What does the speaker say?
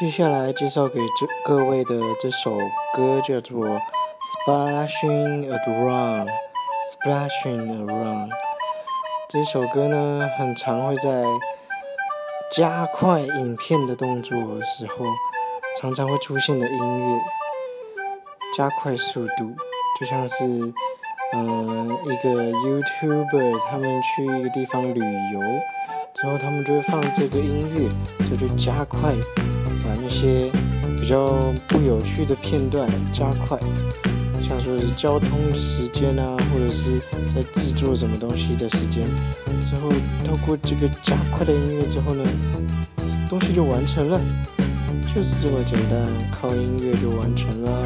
接下来介绍给这各位的这首歌叫做《Splashing Around》，Splashing Around。这首歌呢，很常会在加快影片的动作时候，常常会出现的音乐，加快速度，就像是，嗯，一个 YouTuber 他们去一个地方旅游，之后他们就会放这个音乐，就去加快，把那些比较不有趣的片段加快。像说是交通时间啊，或者是在制作什么东西的时间，之后透过这个加快的音乐之后呢，东西就完成了，就是这么简单，靠音乐就完成了。